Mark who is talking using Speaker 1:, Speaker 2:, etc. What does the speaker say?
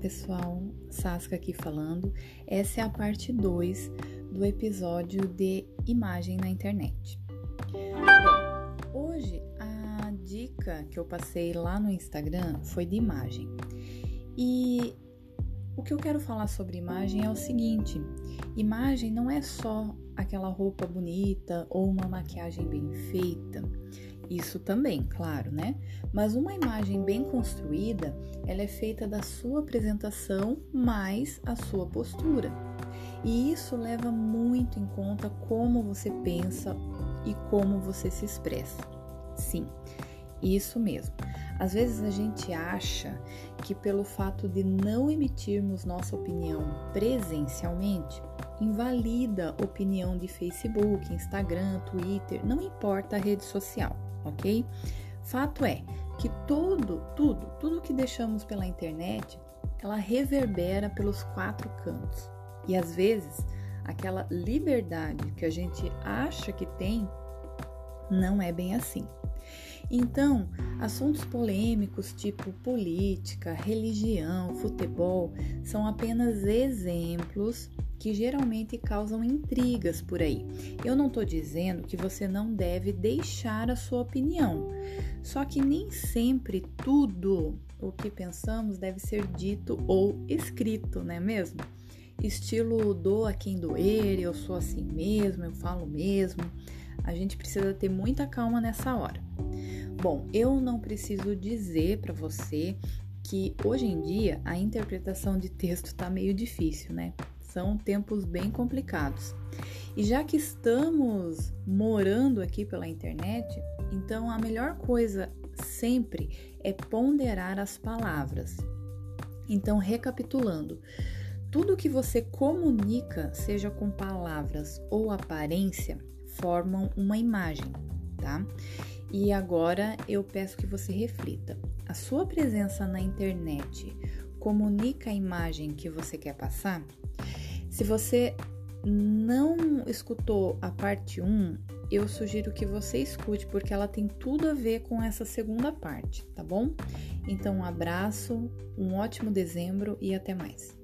Speaker 1: pessoal, Sasca aqui falando. Essa é a parte 2 do episódio de imagem na internet. Hoje a dica que eu passei lá no Instagram foi de imagem. E o que eu quero falar sobre imagem é o seguinte: imagem não é só aquela roupa bonita ou uma maquiagem bem feita. Isso também, claro, né? Mas uma imagem bem construída, ela é feita da sua apresentação mais a sua postura. E isso leva muito em conta como você pensa e como você se expressa. Sim, isso mesmo. Às vezes a gente acha que pelo fato de não emitirmos nossa opinião presencialmente, invalida opinião de Facebook, Instagram, Twitter, não importa a rede social ok? Fato é que tudo, tudo, tudo que deixamos pela internet, ela reverbera pelos quatro cantos. E às vezes, aquela liberdade que a gente acha que tem, não é bem assim. Então, assuntos polêmicos tipo política, religião, futebol são apenas exemplos que geralmente causam intrigas por aí. Eu não estou dizendo que você não deve deixar a sua opinião, só que nem sempre tudo o que pensamos deve ser dito ou escrito, não é mesmo? Estilo doa quem doer, eu sou assim mesmo, eu falo mesmo. A gente precisa ter muita calma nessa hora. Bom, eu não preciso dizer para você que hoje em dia a interpretação de texto está meio difícil, né? São tempos bem complicados. E já que estamos morando aqui pela internet, então a melhor coisa sempre é ponderar as palavras. Então, recapitulando, tudo que você comunica, seja com palavras ou aparência, formam uma imagem, tá? E agora eu peço que você reflita. A sua presença na internet comunica a imagem que você quer passar? Se você não escutou a parte 1, eu sugiro que você escute, porque ela tem tudo a ver com essa segunda parte, tá bom? Então, um abraço, um ótimo dezembro e até mais.